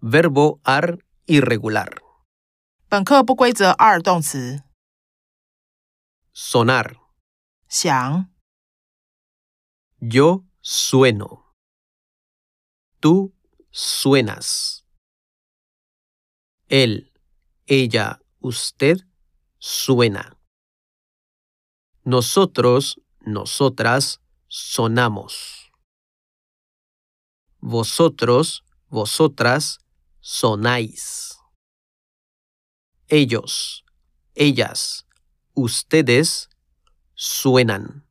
Verbo ar irregular. 本课不规则二动词， Sonar. 响、 Yo sueno. Tú suenas. Él, ella, usted suena. Nosotros, nosotras sonamos. Vosotros, vosotras sonáis. Ellos, ellas, ustedes suenan.